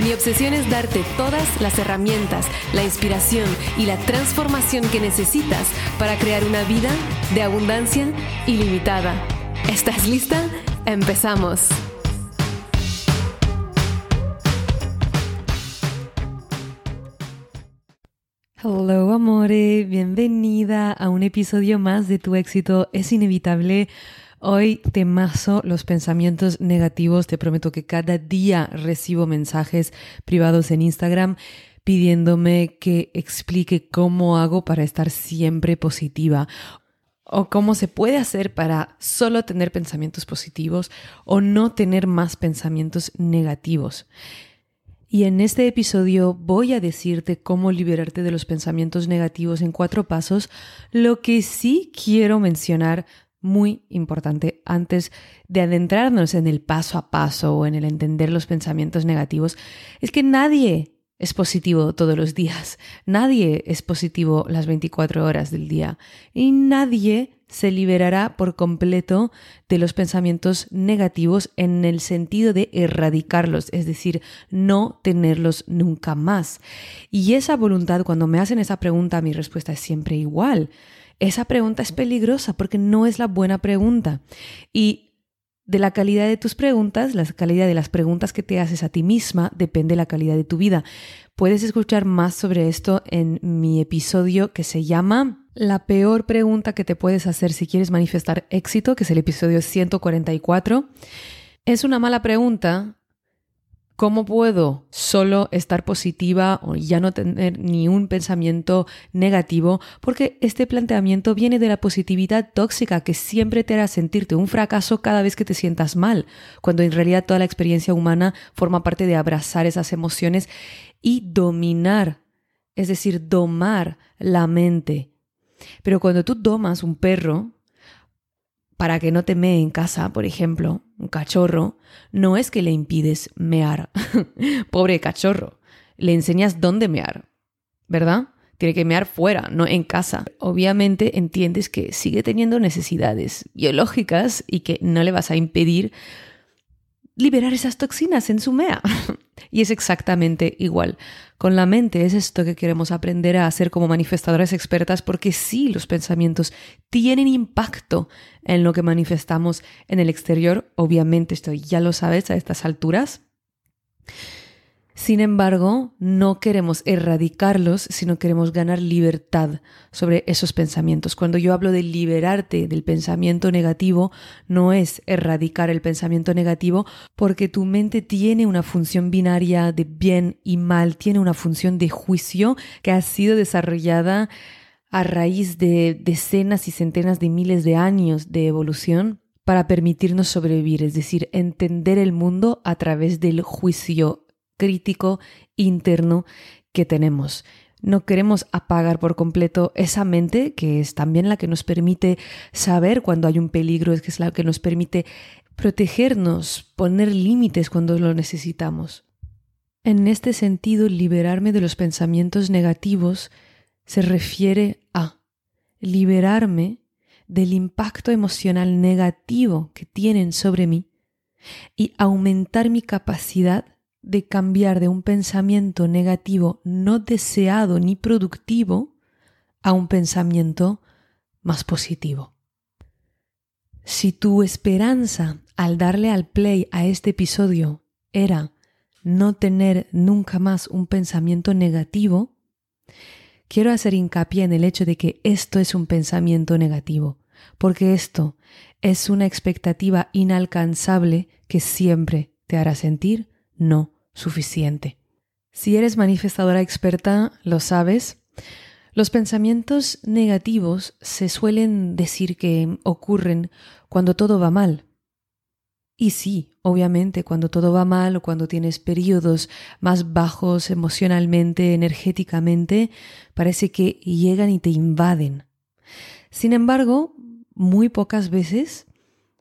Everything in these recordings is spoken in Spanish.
Mi obsesión es darte todas las herramientas, la inspiración y la transformación que necesitas para crear una vida de abundancia ilimitada. ¿Estás lista? Empezamos. Hello amore, bienvenida a un episodio más de Tu éxito es inevitable Hoy te mazo los pensamientos negativos. Te prometo que cada día recibo mensajes privados en Instagram pidiéndome que explique cómo hago para estar siempre positiva o cómo se puede hacer para solo tener pensamientos positivos o no tener más pensamientos negativos. Y en este episodio voy a decirte cómo liberarte de los pensamientos negativos en cuatro pasos. Lo que sí quiero mencionar muy importante antes de adentrarnos en el paso a paso o en el entender los pensamientos negativos es que nadie es positivo todos los días, nadie es positivo las 24 horas del día y nadie se liberará por completo de los pensamientos negativos en el sentido de erradicarlos, es decir, no tenerlos nunca más. Y esa voluntad, cuando me hacen esa pregunta, mi respuesta es siempre igual esa pregunta es peligrosa porque no es la buena pregunta. Y de la calidad de tus preguntas, la calidad de las preguntas que te haces a ti misma, depende la calidad de tu vida. Puedes escuchar más sobre esto en mi episodio que se llama La peor pregunta que te puedes hacer si quieres manifestar éxito, que es el episodio 144. Es una mala pregunta ¿Cómo puedo solo estar positiva o ya no tener ni un pensamiento negativo? Porque este planteamiento viene de la positividad tóxica que siempre te hará sentirte un fracaso cada vez que te sientas mal, cuando en realidad toda la experiencia humana forma parte de abrazar esas emociones y dominar, es decir, domar la mente. Pero cuando tú domas un perro, para que no te mee en casa, por ejemplo, un cachorro, no es que le impides mear. Pobre cachorro. Le enseñas dónde mear, ¿verdad? Tiene que mear fuera, no en casa. Obviamente entiendes que sigue teniendo necesidades biológicas y que no le vas a impedir liberar esas toxinas en su mea. y es exactamente igual. Con la mente es esto que queremos aprender a hacer como manifestadoras expertas porque sí, los pensamientos tienen impacto en lo que manifestamos en el exterior. Obviamente esto ya lo sabes a estas alturas. Sin embargo, no queremos erradicarlos, sino queremos ganar libertad sobre esos pensamientos. Cuando yo hablo de liberarte del pensamiento negativo, no es erradicar el pensamiento negativo, porque tu mente tiene una función binaria de bien y mal, tiene una función de juicio que ha sido desarrollada a raíz de decenas y centenas de miles de años de evolución para permitirnos sobrevivir, es decir, entender el mundo a través del juicio crítico interno que tenemos. No queremos apagar por completo esa mente, que es también la que nos permite saber cuando hay un peligro, es que es la que nos permite protegernos, poner límites cuando lo necesitamos. En este sentido, liberarme de los pensamientos negativos se refiere a liberarme del impacto emocional negativo que tienen sobre mí y aumentar mi capacidad de cambiar de un pensamiento negativo no deseado ni productivo a un pensamiento más positivo. Si tu esperanza al darle al play a este episodio era no tener nunca más un pensamiento negativo, quiero hacer hincapié en el hecho de que esto es un pensamiento negativo, porque esto es una expectativa inalcanzable que siempre te hará sentir no suficiente. Si eres manifestadora experta, lo sabes. Los pensamientos negativos se suelen decir que ocurren cuando todo va mal. Y sí, obviamente, cuando todo va mal o cuando tienes periodos más bajos emocionalmente, energéticamente, parece que llegan y te invaden. Sin embargo, muy pocas veces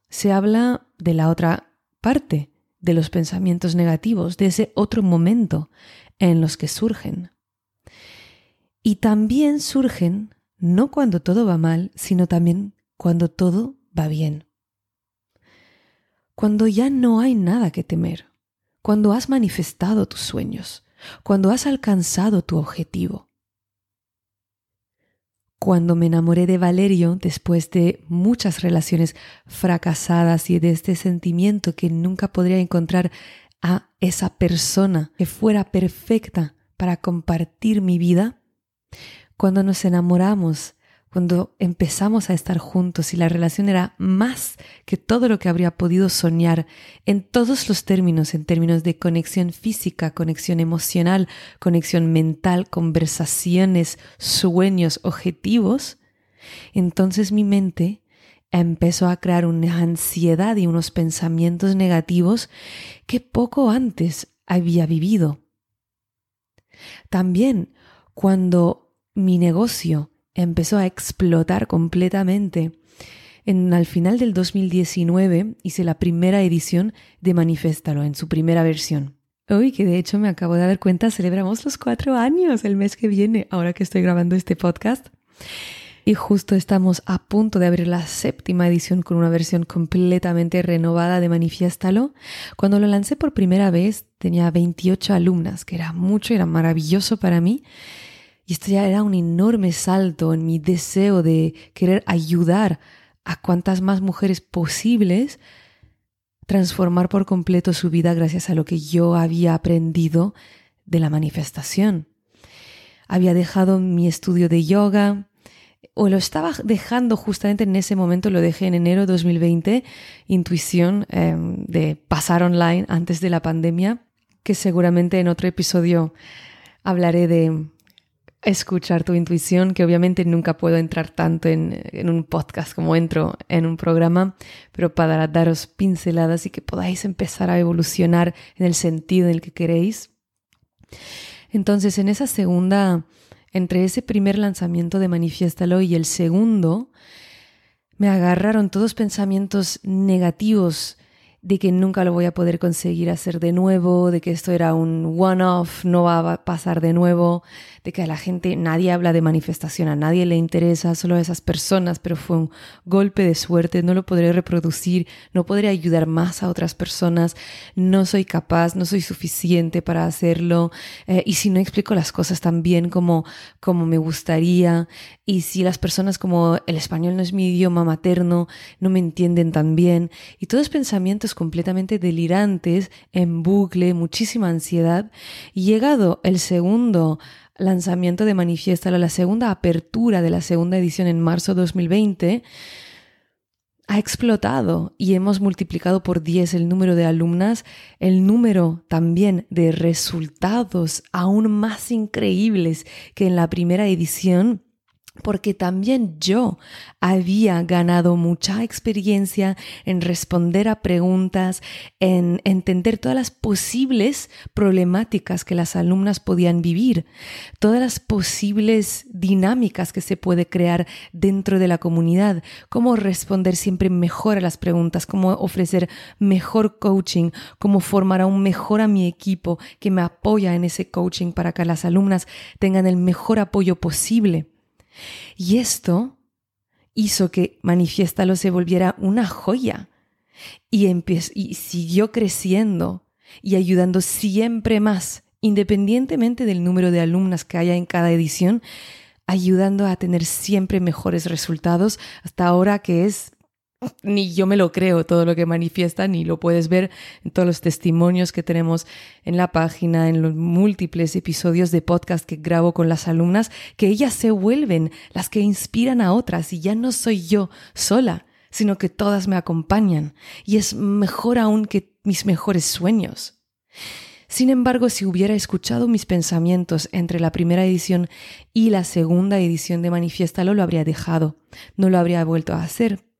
se habla de la otra parte, de los pensamientos negativos, de ese otro momento en los que surgen. Y también surgen no cuando todo va mal, sino también cuando todo va bien. Cuando ya no hay nada que temer, cuando has manifestado tus sueños, cuando has alcanzado tu objetivo. Cuando me enamoré de Valerio después de muchas relaciones fracasadas y de este sentimiento que nunca podría encontrar a esa persona que fuera perfecta para compartir mi vida, cuando nos enamoramos, cuando empezamos a estar juntos y la relación era más que todo lo que habría podido soñar en todos los términos, en términos de conexión física, conexión emocional, conexión mental, conversaciones, sueños, objetivos, entonces mi mente empezó a crear una ansiedad y unos pensamientos negativos que poco antes había vivido. También cuando mi negocio empezó a explotar completamente. En, al final del 2019 hice la primera edición de Maniféstalo en su primera versión. Hoy, que de hecho me acabo de dar cuenta, celebramos los cuatro años el mes que viene, ahora que estoy grabando este podcast. Y justo estamos a punto de abrir la séptima edición con una versión completamente renovada de Manifiéstalo. Cuando lo lancé por primera vez tenía 28 alumnas, que era mucho, era maravilloso para mí. Y esto ya era un enorme salto en mi deseo de querer ayudar a cuantas más mujeres posibles transformar por completo su vida gracias a lo que yo había aprendido de la manifestación. Había dejado mi estudio de yoga, o lo estaba dejando justamente en ese momento, lo dejé en enero de 2020, intuición em, de pasar online antes de la pandemia, que seguramente en otro episodio hablaré de escuchar tu intuición, que obviamente nunca puedo entrar tanto en, un podcast como entro en un programa, pero para daros pinceladas y que podáis empezar a evolucionar en el sentido en el que queréis. Entonces, en esa segunda, entre ese primer lanzamiento de Manifiéstalo y el segundo, me agarraron todos pensamientos negativos de que nunca lo voy a poder conseguir hacer de nuevo, de que esto era un one-off, no va a pasar de nuevo, de que a la gente nadie habla de manifestación, a nadie le interesa, solo a esas personas, pero fue un golpe de suerte, no lo podré reproducir, no podré ayudar más a otras personas, no soy capaz, no soy suficiente para hacerlo, eh, y si no explico las cosas tan bien como, como me gustaría, y si las personas como el español no es mi idioma materno, no me entienden tan bien, y todos pensamientos completamente delirantes, en bucle, muchísima ansiedad. Y llegado el segundo lanzamiento de Manifiesta, la segunda apertura de la segunda edición en marzo de 2020, ha explotado y hemos multiplicado por 10 el número de alumnas, el número también de resultados aún más increíbles que en la primera edición porque también yo había ganado mucha experiencia en responder a preguntas, en entender todas las posibles problemáticas que las alumnas podían vivir, todas las posibles dinámicas que se puede crear dentro de la comunidad, cómo responder siempre mejor a las preguntas, cómo ofrecer mejor coaching, cómo formar aún mejor a mi equipo que me apoya en ese coaching para que las alumnas tengan el mejor apoyo posible. Y esto hizo que Manifiéstalo se volviera una joya. Y, y siguió creciendo y ayudando siempre más, independientemente del número de alumnas que haya en cada edición, ayudando a tener siempre mejores resultados hasta ahora que es ni yo me lo creo todo lo que manifiesta, ni lo puedes ver en todos los testimonios que tenemos en la página, en los múltiples episodios de podcast que grabo con las alumnas, que ellas se vuelven las que inspiran a otras y ya no soy yo sola, sino que todas me acompañan y es mejor aún que mis mejores sueños. Sin embargo, si hubiera escuchado mis pensamientos entre la primera edición y la segunda edición de Manifiéstalo, lo habría dejado, no lo habría vuelto a hacer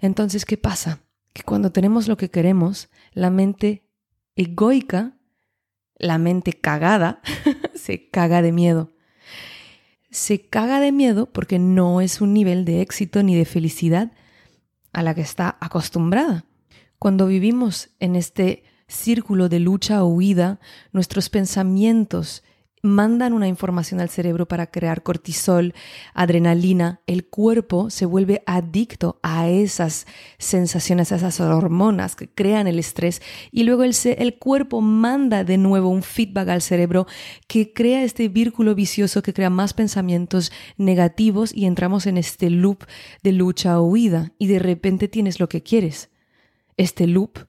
entonces, ¿qué pasa? que cuando tenemos lo que queremos, la mente egoica, la mente cagada, se caga de miedo. Se caga de miedo porque no es un nivel de éxito ni de felicidad a la que está acostumbrada. Cuando vivimos en este círculo de lucha o huida, nuestros pensamientos mandan una información al cerebro para crear cortisol, adrenalina, el cuerpo se vuelve adicto a esas sensaciones, a esas hormonas que crean el estrés. Y luego el, el cuerpo manda de nuevo un feedback al cerebro que crea este vínculo vicioso que crea más pensamientos negativos y entramos en este loop de lucha o huida. Y de repente tienes lo que quieres. Este loop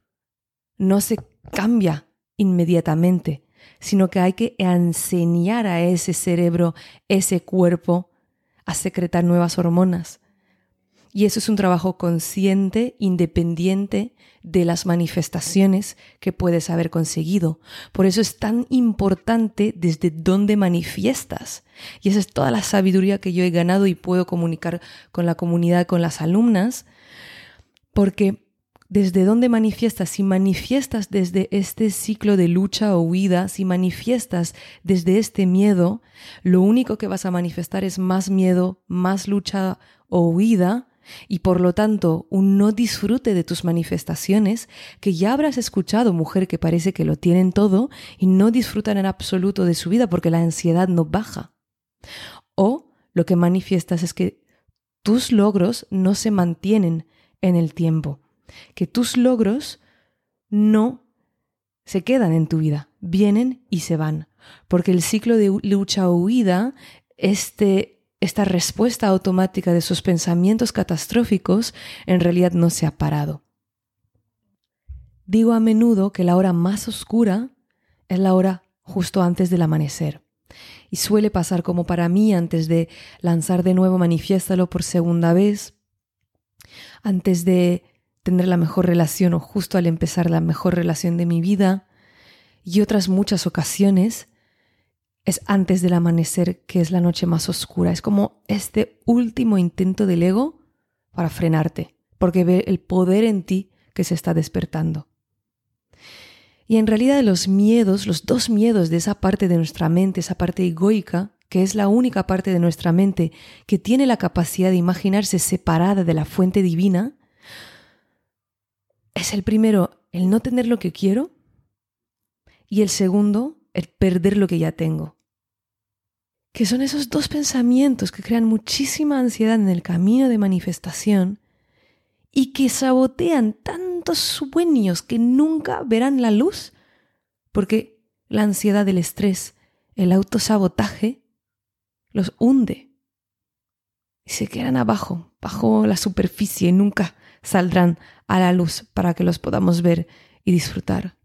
no se cambia inmediatamente sino que hay que enseñar a ese cerebro, ese cuerpo, a secretar nuevas hormonas. Y eso es un trabajo consciente, independiente de las manifestaciones que puedes haber conseguido. Por eso es tan importante desde dónde manifiestas. Y esa es toda la sabiduría que yo he ganado y puedo comunicar con la comunidad, con las alumnas, porque desde dónde manifiestas, si manifiestas desde este ciclo de lucha o huida, si manifiestas desde este miedo, lo único que vas a manifestar es más miedo, más lucha o huida, y por lo tanto un no disfrute de tus manifestaciones, que ya habrás escuchado mujer que parece que lo tienen todo y no disfrutan en absoluto de su vida porque la ansiedad no baja. O lo que manifiestas es que tus logros no se mantienen en el tiempo que tus logros no se quedan en tu vida, vienen y se van, porque el ciclo de lucha o huida, este, esta respuesta automática de sus pensamientos catastróficos, en realidad no se ha parado. Digo a menudo que la hora más oscura es la hora justo antes del amanecer. Y suele pasar como para mí antes de lanzar de nuevo Manifiéstalo por segunda vez, antes de tener la mejor relación o justo al empezar la mejor relación de mi vida y otras muchas ocasiones es antes del amanecer que es la noche más oscura. Es como este último intento del ego para frenarte, porque ve el poder en ti que se está despertando. Y en realidad los miedos, los dos miedos de esa parte de nuestra mente, esa parte egoica, que es la única parte de nuestra mente que tiene la capacidad de imaginarse separada de la fuente divina, es el primero, el no tener lo que quiero y el segundo, el perder lo que ya tengo. Que son esos dos pensamientos que crean muchísima ansiedad en el camino de manifestación y que sabotean tantos sueños que nunca verán la luz, porque la ansiedad, el estrés, el autosabotaje los hunde y se quedan abajo, bajo la superficie y nunca saldrán a la luz para que los podamos ver y disfrutar.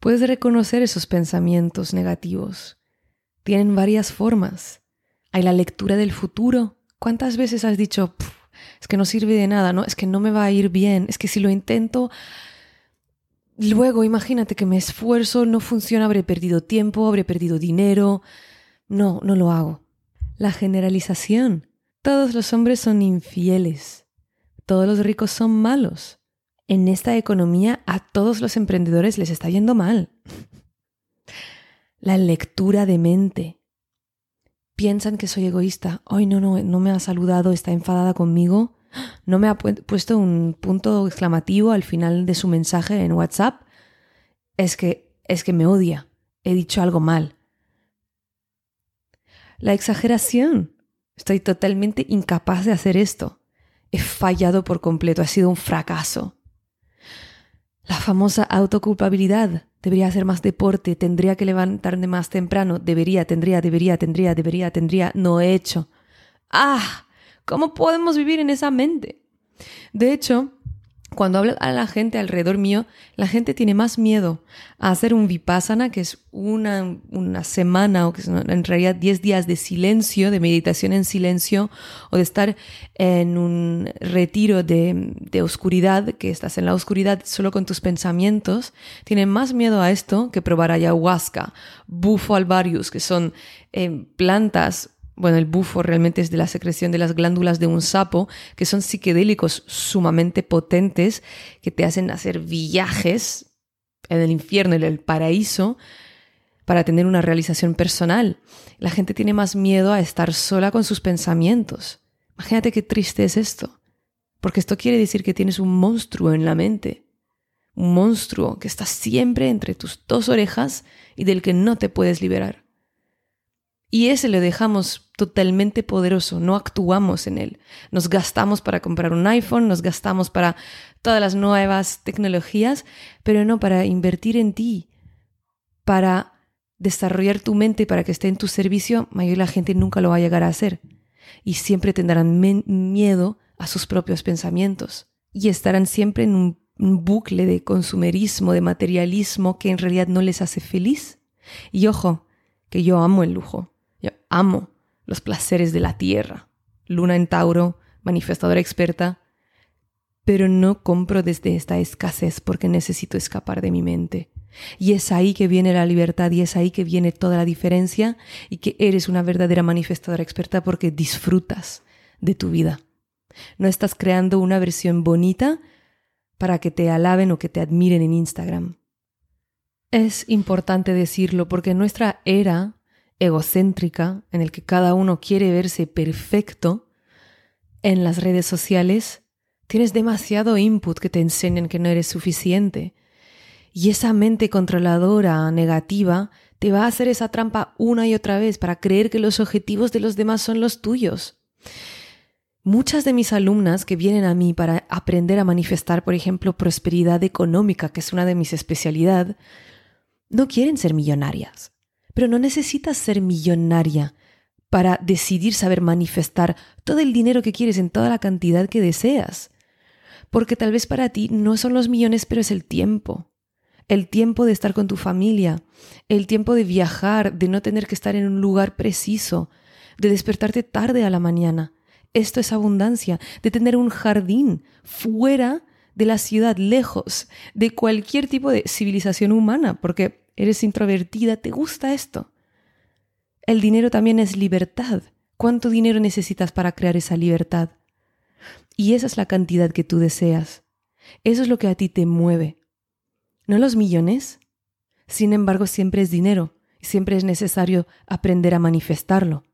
Puedes reconocer esos pensamientos negativos. Tienen varias formas. Hay la lectura del futuro. ¿Cuántas veces has dicho, es que no sirve de nada, no? Es que no me va a ir bien, es que si lo intento, luego imagínate que me esfuerzo, no funciona, habré perdido tiempo, habré perdido dinero. No, no lo hago. La generalización. Todos los hombres son infieles todos los ricos son malos. En esta economía a todos los emprendedores les está yendo mal. La lectura de mente. Piensan que soy egoísta. Hoy no, no, no me ha saludado, está enfadada conmigo. No me ha puesto un punto exclamativo al final de su mensaje en WhatsApp. Es que, es que me odia. He dicho algo mal. La exageración. Estoy totalmente incapaz de hacer esto he fallado por completo, ha sido un fracaso. La famosa autoculpabilidad. Debería hacer más deporte, tendría que levantarme más temprano, debería, tendría, debería, tendría, debería, tendría, no he hecho. ¡Ah! ¿Cómo podemos vivir en esa mente? De hecho, cuando hablo a la gente alrededor mío, la gente tiene más miedo a hacer un vipassana, que es una, una semana o que son en realidad 10 días de silencio, de meditación en silencio, o de estar en un retiro de, de oscuridad, que estás en la oscuridad solo con tus pensamientos. Tienen más miedo a esto que probar ayahuasca, bufo alvarius, que son eh, plantas Bueno, el bufo realmente es de la secreción de las glándulas de un sapo, que son psiquedélicos sumamente potentes, que te hacen hacer viajes en el infierno, en el paraíso, para tener una realización personal. La gente tiene más miedo a estar sola con sus pensamientos. Imagínate qué triste es esto, porque esto quiere decir que tienes un monstruo en la mente, un monstruo que está siempre entre tus dos orejas y del que no te puedes liberar. Y ese lo dejamos totalmente poderoso, no actuamos en él. Nos gastamos para comprar un iPhone, nos gastamos para todas las nuevas tecnologías, pero no para invertir en ti, para desarrollar tu mente para que esté en tu servicio, mayor la gente nunca lo va a llegar a hacer. Y siempre tendrán miedo a sus propios pensamientos. Y estarán siempre en un, un bucle de consumerismo, de materialismo que en realidad no les hace feliz. Y ojo, que yo amo el lujo. Amo los placeres de la tierra. Luna en Tauro, manifestadora experta. Pero no compro desde esta escasez porque necesito escapar de mi mente. Y es ahí que viene la libertad y es ahí que viene toda la diferencia y que eres una verdadera manifestadora experta porque disfrutas de tu vida. No estás creando una versión bonita para que te alaben o que te admiren en Instagram. Es importante decirlo porque nuestra era egocéntrica, en el que cada uno quiere verse perfecto, en las redes sociales, tienes demasiado input que te enseñan que no eres suficiente. Y esa mente controladora, negativa, te va a hacer esa trampa una y otra vez para creer que los objetivos de los demás son los tuyos. Muchas de mis alumnas que vienen a mí para aprender a manifestar, por ejemplo, prosperidad económica, que es una de mis especialidades, no quieren ser millonarias. Pero no necesitas ser millonaria para decidir saber manifestar todo el dinero que quieres en toda la cantidad que deseas. Porque tal vez para ti no son los millones, pero es el tiempo. El tiempo de estar con tu familia, el tiempo de viajar, de no tener que estar en un lugar preciso, de despertarte tarde a la mañana. Esto es abundancia, de tener un jardín fuera de la ciudad, lejos de cualquier tipo de civilización humana, porque eres introvertida, ¿te gusta esto? El dinero también es libertad. ¿Cuánto dinero necesitas para crear esa libertad? Y esa es la cantidad que tú deseas. Eso es lo que a ti te mueve. No los millones. Sin embargo, siempre es dinero siempre es necesario aprender a manifestarlo.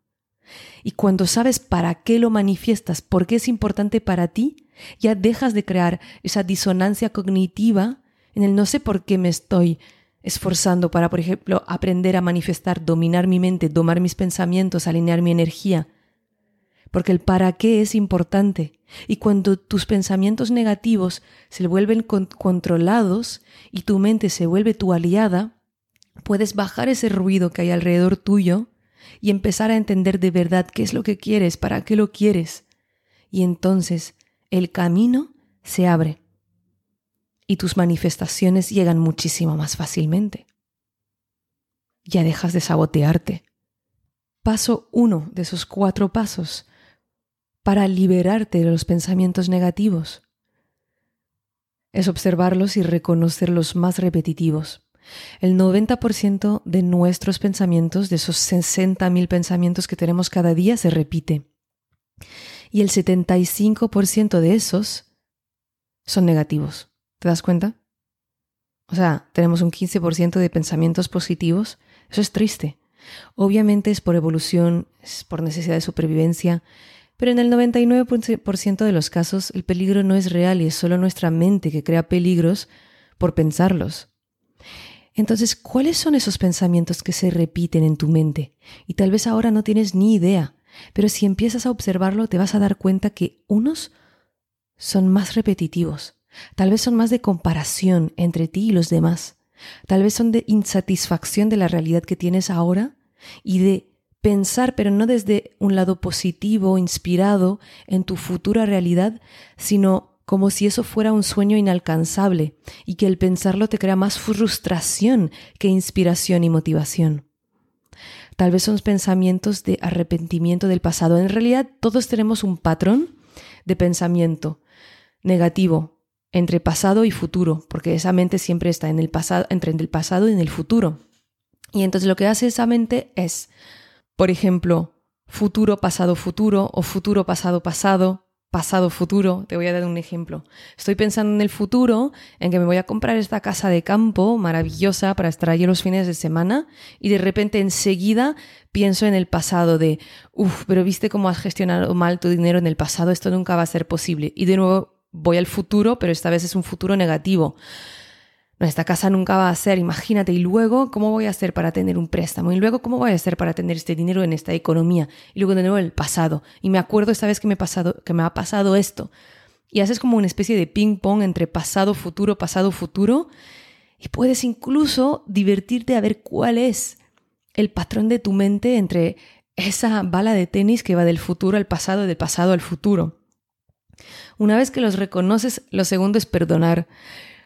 Y cuando sabes para qué lo manifiestas, por qué es importante para ti, ya dejas de crear esa disonancia cognitiva en el no sé por qué me estoy esforzando para, por ejemplo, aprender a manifestar, dominar mi mente, domar mis pensamientos, alinear mi energía. Porque el para qué es importante. Y cuando tus pensamientos negativos se vuelven controlados y tu mente se vuelve tu aliada, puedes bajar ese ruido que hay alrededor tuyo y empezar a entender de verdad qué es lo que quieres, para qué lo quieres. Y entonces el camino se abre y tus manifestaciones llegan muchísimo más fácilmente. Ya dejas de sabotearte. Paso uno de esos cuatro pasos para liberarte de los pensamientos negativos es observarlos y reconocer los más repetitivos. El 90% de nuestros pensamientos, de esos 60.000 pensamientos que tenemos cada día, se repite. Y el 75% de esos son negativos. ¿Te das cuenta? O sea, tenemos un 15% de pensamientos positivos. Eso es triste. Obviamente es por evolución, es por necesidad de supervivencia, pero en el 99% de los casos el peligro no es real y es solo nuestra mente que crea peligros por pensarlos. Entonces, ¿cuáles son esos pensamientos que se repiten en tu mente? Y tal vez ahora no tienes ni idea, pero si empiezas a observarlo te vas a dar cuenta que unos son más repetitivos, Tal vez son más de comparación entre ti y los demás. Tal vez son de insatisfacción de la realidad que tienes ahora y de pensar, pero no desde un lado positivo, inspirado en tu futura realidad, sino como si eso fuera un sueño inalcanzable y que el pensarlo te crea más frustración que inspiración y motivación. Tal vez son pensamientos de arrepentimiento del pasado. En realidad todos tenemos un patrón de pensamiento negativo, entre pasado y futuro, porque esa mente siempre está en el pasado, entre el pasado y en el futuro. Y entonces lo que hace esa mente es, por ejemplo, futuro, pasado, futuro o futuro, pasado, pasado pasado, futuro. Te voy a dar un ejemplo. Estoy pensando en el futuro, en que me voy a comprar esta casa de campo maravillosa para estar allí los fines de semana y de repente enseguida pienso en el pasado de, uff, pero viste cómo has gestionado mal tu dinero en el pasado, esto nunca va a ser posible. Y de nuevo voy al futuro, pero esta vez es un futuro negativo esta casa nunca va a ser, imagínate, y luego, ¿cómo voy a hacer para tener un préstamo? Y luego, ¿cómo voy a hacer para tener este dinero en esta economía? Y luego de nuevo el pasado. Y me acuerdo esta vez que me, pasado, que me ha pasado esto. Y haces como una especie de ping-pong entre pasado, futuro, pasado, futuro. Y puedes incluso divertirte a ver cuál es el patrón de tu mente entre esa bala de tenis que va del futuro al pasado, del pasado al futuro. Una vez que los reconoces, lo segundo es perdonar.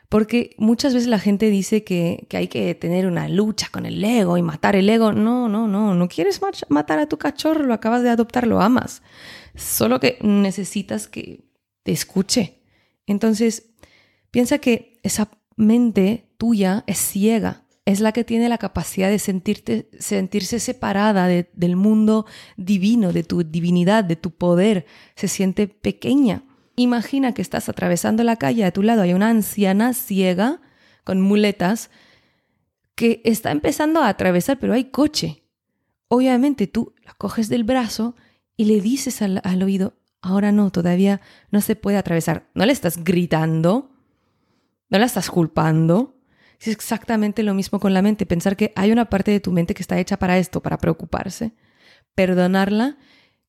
Porque muchas veces la gente dice que, hay que tener una lucha con el ego y matar el ego. No, no, no, no quieres matar a tu cachorro, lo acabas de adoptar, lo amas. Solo que necesitas que te escuche. Entonces, piensa que esa mente tuya es ciega, es la que tiene la capacidad de sentirte, sentirse separada del mundo divino, de tu divinidad, de tu poder. Se siente pequeña. Imagina que estás atravesando la calle, a tu lado hay una anciana ciega con muletas que está empezando a atravesar, pero hay coche. Obviamente tú la coges del brazo y le dices al, oído, ahora no, todavía no se puede atravesar. No le estás gritando, no la estás culpando. Es exactamente lo mismo con la mente, pensar que hay una parte de tu mente que está hecha para esto, para preocuparse. Perdonarla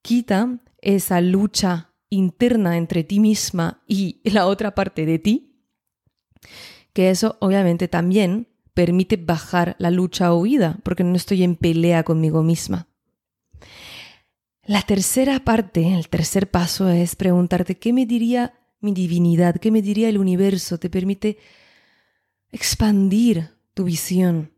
quita esa lucha interna entre ti misma y la otra parte de ti, que eso obviamente también permite bajar la lucha o huida, porque no estoy en pelea conmigo misma. La tercera parte, el tercer paso es preguntarte qué me diría mi divinidad, qué me diría el universo, te permite expandir tu visión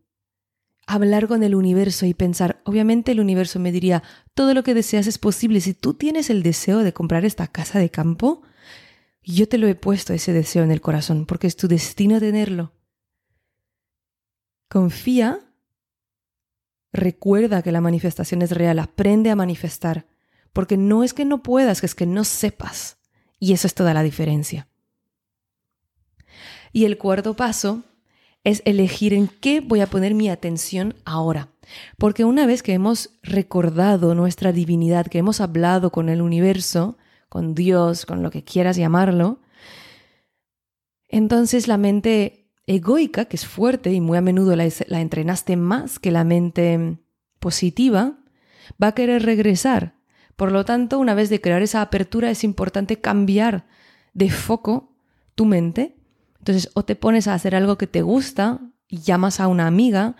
hablar con el universo y pensar, obviamente el universo me diría, todo lo que deseas es posible. Si tú tienes el deseo de comprar esta casa de campo, yo te lo he puesto ese deseo en el corazón, porque es tu destino tenerlo. Confía, recuerda que la manifestación es real, aprende a manifestar, porque no es que no puedas, es que no sepas. Y eso es toda la diferencia. Y el cuarto paso es elegir en qué voy a poner mi atención ahora. Porque una vez que hemos recordado nuestra divinidad, que hemos hablado con el universo, con Dios, con lo que quieras llamarlo, entonces la mente egoica, que es fuerte y muy a menudo la, la entrenaste más que la mente positiva, va a querer regresar. Por lo tanto, una vez de crear esa apertura, es importante cambiar de foco tu mente entonces, o te pones a hacer algo que te gusta y llamas a una amiga,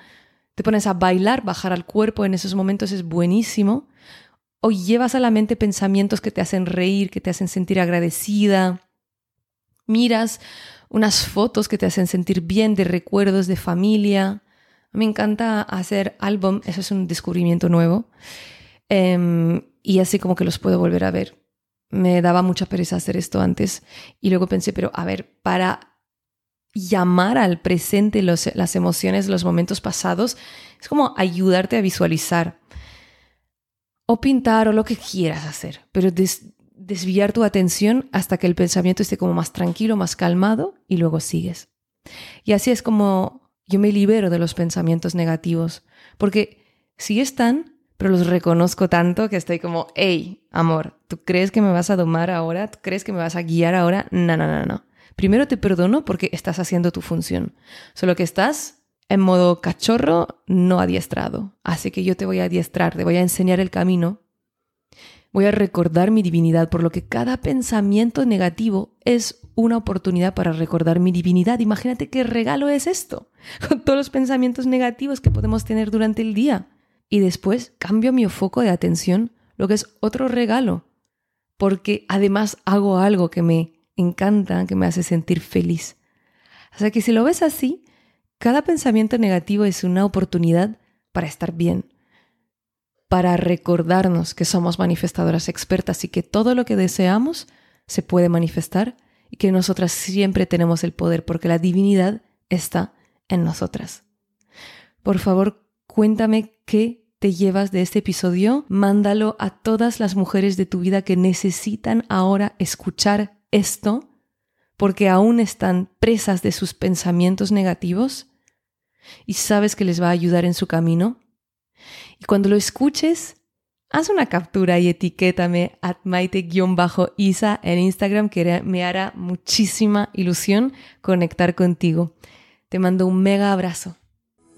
te pones a bailar, bajar al cuerpo en esos momentos es buenísimo, o llevas a la mente pensamientos que te hacen reír, que te hacen sentir agradecida, miras unas fotos que te hacen sentir bien de recuerdos de familia. Me encanta hacer álbum, eso es un descubrimiento nuevo. Em, y así como que los puedo volver a ver. Me daba mucha pereza hacer esto antes y luego pensé, pero a ver, para llamar al presente las emociones, los momentos pasados, es como ayudarte a visualizar o pintar o lo que quieras hacer, pero desviar tu atención hasta que el pensamiento esté como más tranquilo, más calmado y luego sigues. Y así es como yo me libero de los pensamientos negativos, porque si están, pero los reconozco tanto que estoy como, hey, amor, ¿tú crees que me vas a domar ahora? ¿Tú crees que me vas a guiar ahora? No, no, no, no. Primero te perdono porque estás haciendo tu función, solo que estás en modo cachorro no adiestrado. Así que yo te voy a adiestrar, te voy a enseñar el camino. Voy a recordar mi divinidad, por lo que cada pensamiento negativo es una oportunidad para recordar mi divinidad. Imagínate qué regalo es esto, con todos los pensamientos negativos que podemos tener durante el día. Y después cambio mi foco de atención, lo que es otro regalo, porque además hago algo que me encanta, que me hace sentir feliz. O sea que si lo ves así, cada pensamiento negativo es una oportunidad para estar bien, para recordarnos que somos manifestadoras expertas y que todo lo que deseamos se puede manifestar y que nosotras siempre tenemos el poder porque la divinidad está en nosotras. Por favor, cuéntame qué te llevas de este episodio, mándalo a todas las mujeres de tu vida que necesitan ahora escuchar esto porque aún están presas de sus pensamientos negativos y sabes que les va a ayudar en su camino. Y cuando lo escuches, haz una captura y etiquétame at maite-isa en Instagram que me hará muchísima ilusión conectar contigo. Te mando un mega abrazo.